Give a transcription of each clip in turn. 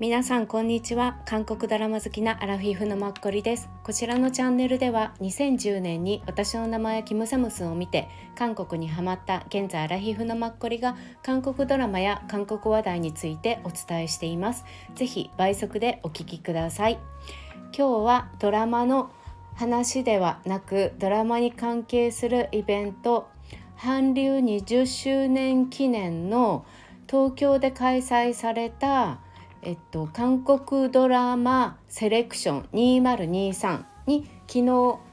皆さんこんにちは。韓国ドラマ好きなアラフィフのマッコリです。こちらのチャンネルでは2010年に私の名前キムサムスンを見て韓国にハマった現在アラフィフのマッコリが韓国ドラマや韓国話題についてお伝えしています。ぜひ倍速でお聞きください。今日はドラマの話ではなくドラマに関係するイベント韓流20周年記念の東京で開催されたえっと、韓国ドラマセレクション2023に昨日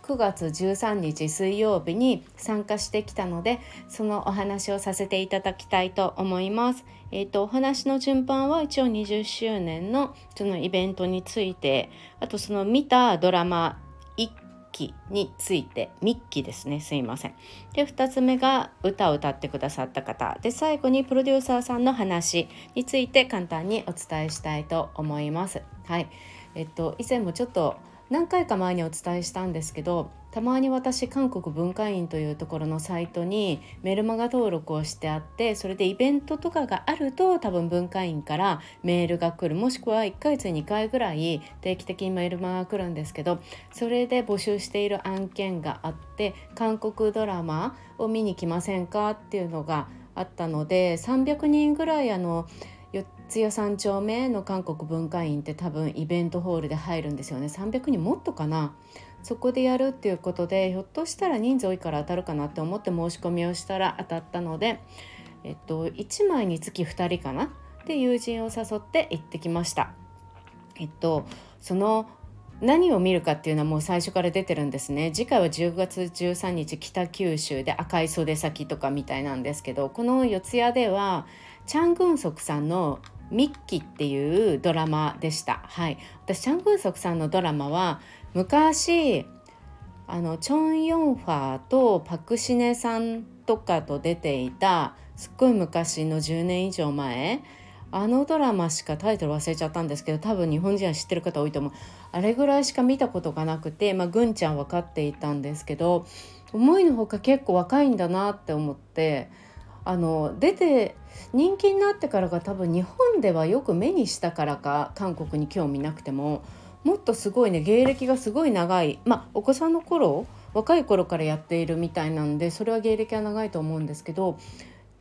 9月13日水曜日に参加してきたのでそのお話をさせていただきたいと思います。えっと、お話の順番は一応20周年のそのイベントについてあとその見たドラマ期について。ミッキーですね。すいません。で2つ目が歌を歌ってくださった方。で最後にプロデューサーさんの話について簡単にお伝えしたいと思います。はい。えっと以前もちょっと何回か前にお伝えしたんですけどたまに私韓国文化院というところのサイトにメルマガ登録をしてあってそれでイベントとかがあると多分文化院からメールが来る。もしくは1ヶ月に2回ぐらい定期的にメルマガが来るんですけどそれで募集している案件があって韓国ドラマを見に来ませんかっていうのがあったので300人ぐらいあの四谷三丁目の韓国文化院って多分イベントホールで入るんですよね。300人もっとかな。そこでやるっていうことでひょっとしたら人数多いから当たるかなって思って申し込みをしたら当たったので、えっと、1枚につき2人かなで友人を誘って行ってきました。えっとその何を見るかっていうのはもう最初から出てるんですね。次回は10月13日北九州で赤い袖先とかみたいなんですけどこの四谷ではチャン・グンソクさんのミッキーっていうドラマでした。はい、私チャン・グンソクさんのドラマは昔あのチョン・ヨンファーとパク・シネさんとかと出ていたすっごい昔の10年以上前あのドラマしかタイトル忘れちゃったんですけど多分日本人は知ってる方多いと思うあれぐらいしか見たことがなくてまあぐちゃん分かっていたんですけど思いのほか結構若いんだなって思ってあの出て人気になってからが多分日本ではよく目にしたからか韓国に興味なくてももっとすごいね芸歴がすごい長いまあお子さんの頃若い頃からやっているみたいなんでそれは芸歴は長いと思うんですけど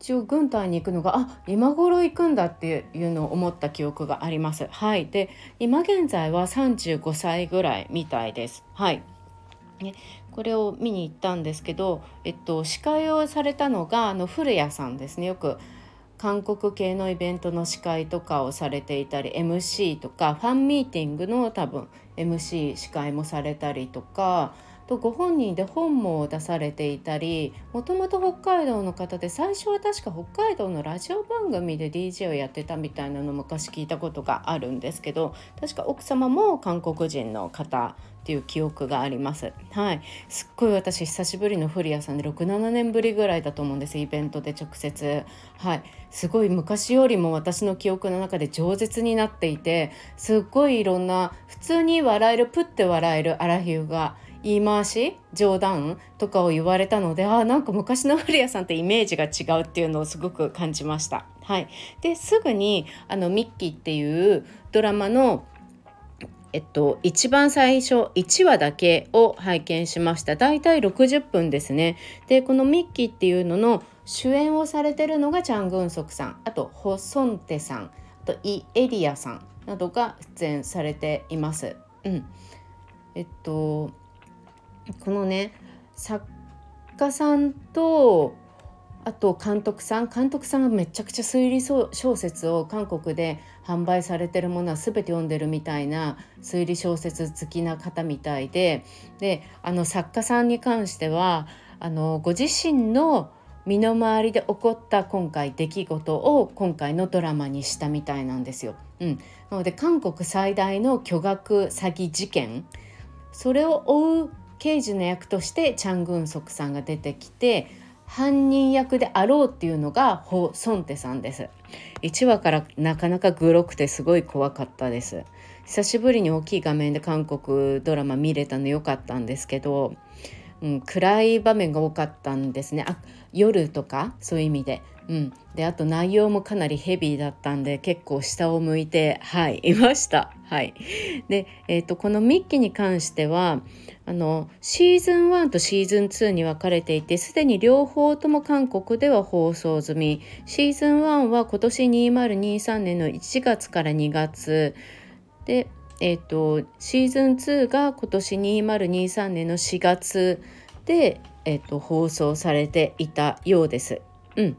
一応軍隊に行くのがあ今頃行くんだっていうのを思った記憶があります。はい、で今現在は35歳ぐらいみたいです。はいね、これを見に行ったんですけど、えっと、司会をされたのがあの古谷さんですね。よく韓国系のイベントの司会とかをされていたり MC とかファンミーティングの多分 MC 司会もされたりとかとご本人で本も出されていたりもともと北海道の方で最初は確か北海道のラジオ番組で DJ をやってたみたいなの昔聞いたことがあるんですけど確か奥様も韓国人の方っていう記憶があります。はい、すっごい私久しぶりの古谷さんで67年ぶりぐらいだと思うんですイベントで直接。はい、すごい昔よりも私の記憶の中で饒舌になっていてすっごいいろんな普通に笑えるプッて笑えるアラヒューが言い回し冗談とかを言われたのであなんか昔の古谷さんってイメージが違うっていうのをすごく感じました。はい、ですぐにあのミッキーっていうドラマのえっと、一番最初1話だけを拝見しました。大体60分ですね。でこのミッキーっていうのの主演をされてるのがチャン・グンソクさん。あとホ・ソンテさん。あとイ・エリアさん。などが出演されています。うん、えっとこのね作家さんとあと監督さん。監督さんがめちゃくちゃ推理小説を韓国で販売されてるものは全て読んでるみたいな推理小説好きな方みたいでであの作家さんに関してはあのご自身の身の回りで起こった今回出来事を今回のドラマにしたみたいなんですよ。うん、なので韓国最大の巨額詐欺事件それを追う刑事の役としてチャン・グンソクさんが出てきて犯人役であろうっていうのがホ・ソンテさんです。1話からなかなかグロくてすごい怖かったです。久しぶりに大きい画面で韓国ドラマ見れたの良かったんですけど、うん、暗い場面が多かったんですね。あ夜とかそういう意味で。うん、であと内容もかなりヘビーだったんで結構下を向いてはいいました。はい、で、えーと、このミッキーに関してはあのシーズン1とシーズン2に分かれていてすでに両方とも韓国では放送済み。シーズン1は今年2023年の1月から2月でえーと、シーズン2が今年2023年の4月で、えーと、放送されていたようです。うん、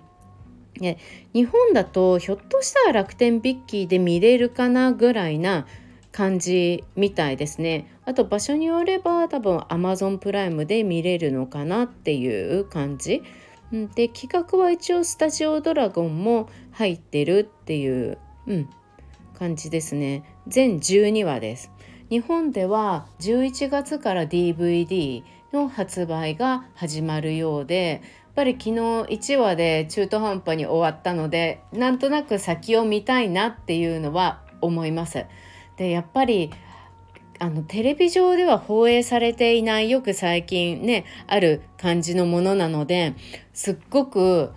で日本だとひょっとしたら楽天ビッキーで見れるかなぐらいな感じみたいですね。あと場所によれば多分 Amazon プライムで見れるのかなっていう感じ。で企画は一応スタジオドラゴンも入ってるっていう、うん、感じですね全12話です。日本では11月から DVD の発売が始まるようでやっぱり昨日1話で中途半端に終わったのでなんとなく先を見たいなっていうのは思います。でやっぱりあのテレビ上では放映されていないよく最近ねある感じのものなのですっごく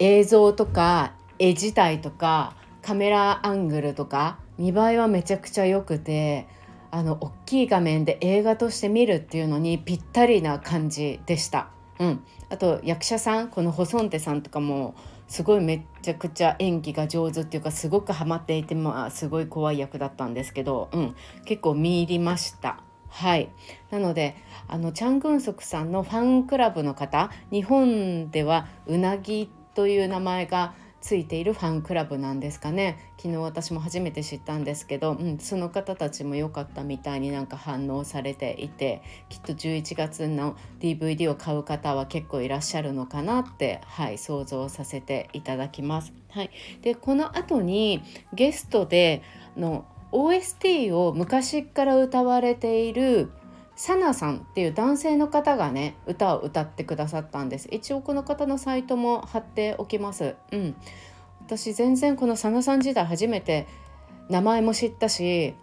映像とか絵自体とかカメラアングルとか見栄えはめちゃくちゃ良くてあの大きい画面で映画として見るっていうのにぴったりな感じでした。うん、あと役者さんこのホソンテさんとかもすごいめちゃくちゃ演技が上手っていうかすごくハマっていてまあすごい怖い役だったんですけど、うん、結構見入りました。はいなのであのチャン・グンソクさんのファンクラブの方日本ではうなぎという名前がついているファンクラブなんですかね昨日私も初めて知ったんですけど、うん、その方たちも良かったみたいになんか反応されていてきっと11月の DVD を買う方は結構いらっしゃるのかなって、はい、想像させていただきます。はい、でこの後にゲストでの OST を昔から歌われているサナさんっていう男性の方がね歌を歌ってくださったんです。一応この方のサイトも貼っておきます。うん。私全然このサナさん時代初めて名前も知ったし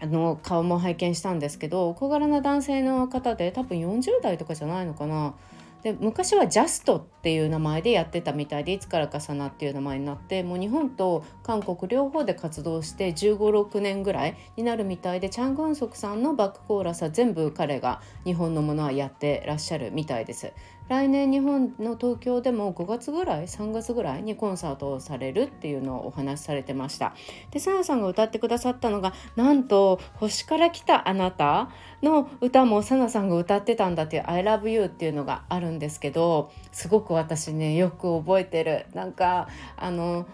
あの顔も拝見したんですけど小柄な男性の方で多分40代とかじゃないのかな。で昔はジャストっていう名前でやってたみたいでいつからかさなっていう名前になってもう日本と韓国両方で活動して1 5 6年ぐらいになるみたいでチャン・グンソクさんのバックコーラスは全部彼が日本のものはやってらっしゃるみたいです。来年日本の東京でも5月ぐらい3月ぐらいにコンサートをされるっていうのをお話しされてました。でサナさんが歌ってくださったのがなんと「星から来たあなた」の歌もサナさんが歌ってたんだっていう「I love you」っていうのがあるんですけどすごく私ねよく覚えてる。なんかあの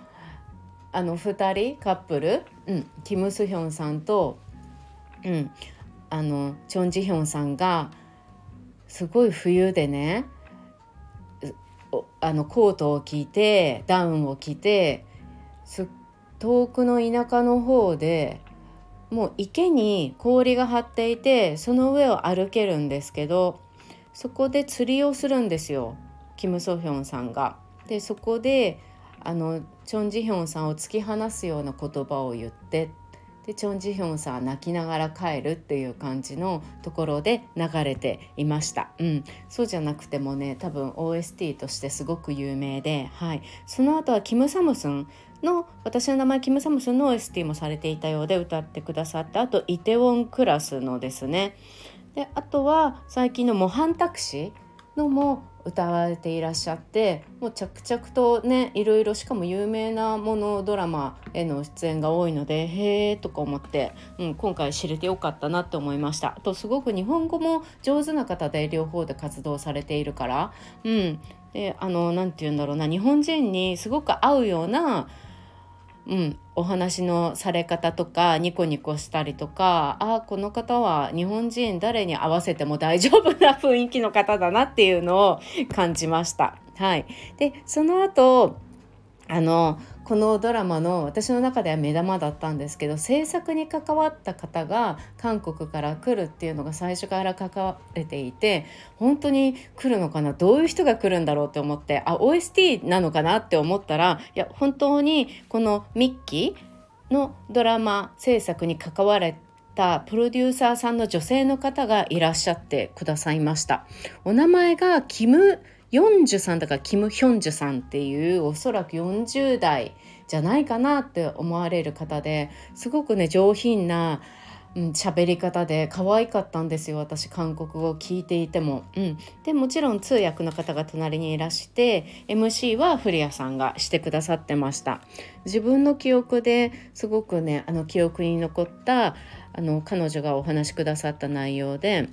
あの2人カップル、うん、キム・スヒョンさんと、うん、あのチョン・ジヒョンさんがすごい冬でねあのコートを着てダウンを着て遠くの田舎の方でもう池に氷が張っていてその上を歩けるんですけどそこで釣りをするんですよキム・ソヒョンさんが。でそこであのチョン・ジヒョンさんを突き放すような言葉を言ってでチョン・ジヒョンさんは泣きながら帰るっていう感じのところで流れていました、うん、そうじゃなくてもね多分 OST としてすごく有名で、はい、その後はキム・サムスンの私の名前キム・サムスンの OST もされていたようで歌ってくださってあとイテウォンクラスのですね。であとは最近の模範タクシーのも歌われていらっしゃってもう着々とねいろいろしかも有名なものドラマへの出演が多いのでへえとか思って、うん、今回知れてよかったなって思いました。とすごく日本語も上手な方で両方で活動されているから、うん、であの何て言うんだろうな日本人にすごく合うようなうん、お話のされ方とかニコニコしたりとかあこの方は日本人誰に合わせても大丈夫な雰囲気の方だなっていうのを感じました。はい、でその後あのこのドラマの私の中では目玉だったんですけど制作に関わった方が韓国から来るっていうのが最初から関われていて本当に来るのかなどういう人が来るんだろうって思ってあ OST なのかなって思ったらいや本当にこのミッキーのドラマ制作に関われたプロデューサーさんの女性の方がいらっしゃってくださいました。お名前がキム・ヨンジュさんだからキム・ヒョンジュさんっていうおそらく40代じゃないかなって思われる方ですごくね上品なうん、喋り方で可愛かったんですよ私韓国語を聞いていても、うん、でもちろん通訳の方が隣にいらして MC は古谷さんがしてくださってました。自分の記憶ですごくねあの記憶に残ったあの彼女がお話しくださった内容で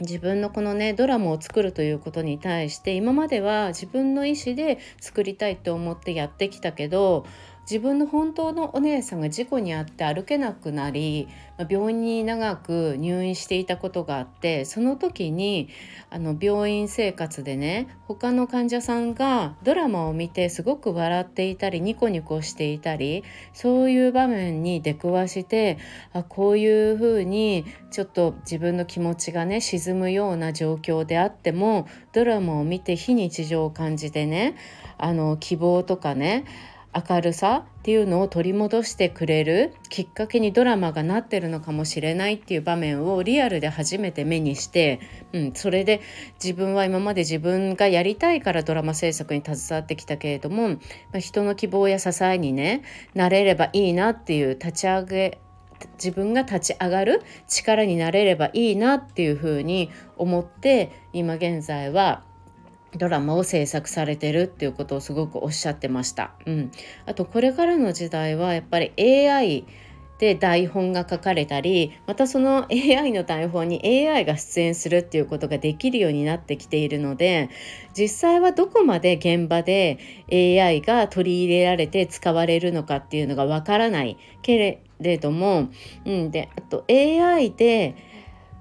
自分のこのねドラマを作るということに対して今までは自分の意思で作りたいと思ってやってきたけど自分の本当のお姉さんが事故に遭って歩けなくなり病院に長く入院していたことがあってその時にあの病院生活でね他の患者さんがドラマを見てすごく笑っていたりニコニコしていたりそういう場面に出くわしてあこういうふうにちょっと自分の気持ちがね沈むような状況であってもドラマを見て非日常を感じてねあの希望とかね明るさっていうのを取り戻してくれるきっかけにドラマがなってるのかもしれないっていう場面をリアルで初めて目にして、うん、それで自分は今まで自分がやりたいからドラマ制作に携わってきたけれども、まあ、人の希望や支えにねなれればいいなっていう立ち上げ自分が立ち上がる力になれればいいなっていうふうに思って今現在はドラマを制作されてるっていうことをすごくおっしゃってました。うん、あとこれからの時代はやっぱり AI で台本が書かれたりまたその AI の台本に AI が出演するっていうことができるようになってきているので実際はどこまで現場で AI が取り入れられて使われるのかっていうのがわからない。けれども、うん、であと AI で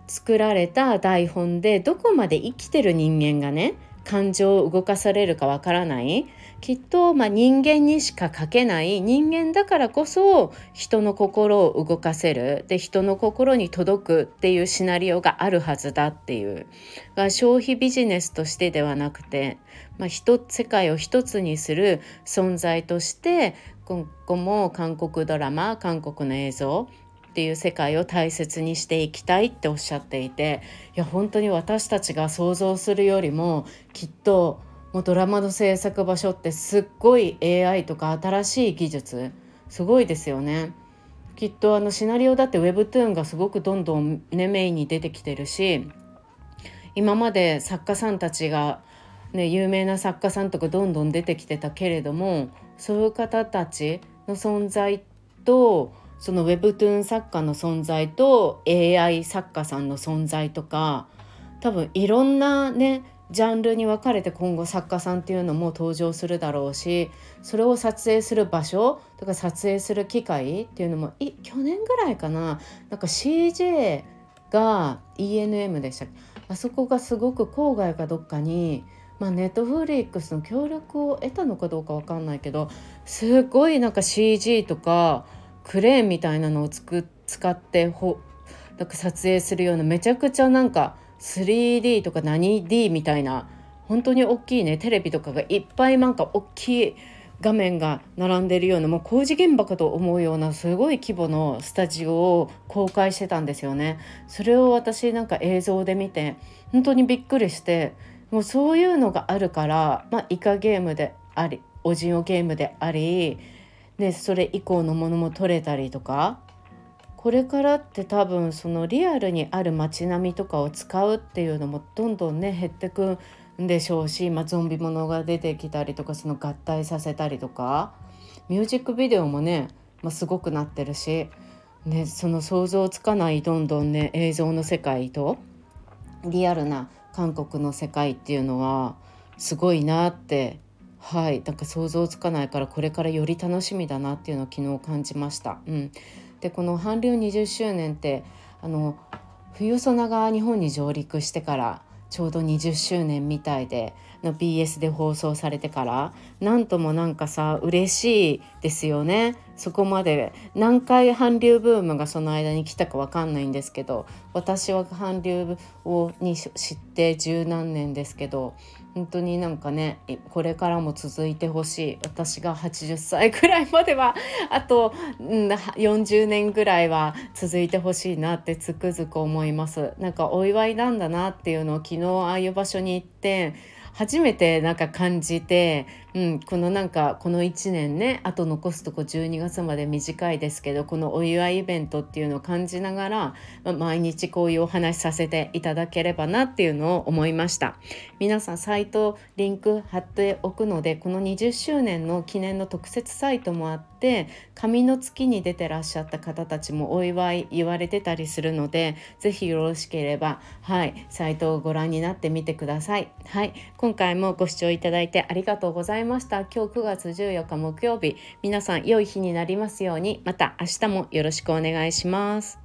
作られた台本でどこまで生きてる人間がね感情を動かされるかわからない。きっと、まあ、人間にしか書けない。人間だからこそ人の心を動かせる。で人の心に届くっていうシナリオがあるはずだっていう。が消費ビジネスとしてではなくて、まあ、世界を一つにする存在として今後も韓国ドラマ韓国の映像っていう世界を大切にしていきたいっておっしゃっていていや本当に私たちが想像するよりもきっともうドラマの制作場所ってすっごい AI とか新しい技術すごいですよね。きっとあのシナリオだって Webtoon がすごくどんどん、ね、メインに出てきてるし今まで作家さんたちが、ね、有名な作家さんとかどんどん出てきてたけれどもそういう方たちの存在とその Webtoon 作家の存在と AI 作家さんの存在とか多分いろんなねジャンルに分かれて今後作家さんっていうのも登場するだろうしそれを撮影する場所とか撮影する機会っていうのもい去年ぐらいかななんか CJ が ENM でしたあそこがすごく郊外かどっかにまあ、ネットフリックスの協力を得たのかどうか分かんないけどすごいなんか CG とかクレーンみたいなのをつく使ってほなんか撮影するようなめちゃくちゃなんか 3D とか何 D みたいな本当に大きいねテレビとかがいっぱいなんか大きい画面が並んでるようなもう工事現場かと思うようなすごい規模のスタジオを公開してたんですよね。それを私なんか映像で見て本当にびっくりしてもうそういうのがあるから、まあ、イカゲームでありオジオゲームでありでそれ以降のものも撮れたりとか。これからって多分そのリアルにある街並みとかを使うっていうのもどんどんね減ってくんでしょうし、まあ、ゾンビものが出てきたりとかその合体させたりとか。ミュージックビデオもね、まあ、すごくなってるし、ね、その想像つかないどんどんね映像の世界とリアルな韓国の世界っていうのはすごいなってはいなんか想像つかないからこれからより楽しみだなっていうのを昨日感じました。うん、でこの韓流20周年ってあの冬ソナが日本に上陸してからちょうど20周年みたいでの BS で放送されてからなんともなんかさ嬉しいですよねそこまで何回韓流ブームがその間に来たか分かんないんですけど私は韓流をに知って十何年ですけど本当になんかねこれからも続いてほしい。私が80歳くらいまではあと、うん、40年ぐらいは続いてほしいなってつくづく思います。なんかお祝いなんだなっていうのを昨日ああいう場所に行って初めてなんか感じて、うん、このなんかこの1年ねあと残すとこ12月まで短いですけどこのお祝いイベントっていうのを感じながら、まあ、毎日こういうお話しさせていただければなっていうのを思いました。皆さんサイトリンク貼っておくのでこの20周年の記念の特設サイトもあって紙の月に出てらっしゃった方たちもお祝い言われてたりするので是非よろしければはいサイトをご覧になってみてください。はい今回もご視聴いただいてありがとうございました。今日9月14日木曜日。皆さん良い日になりますように。また明日もよろしくお願いします。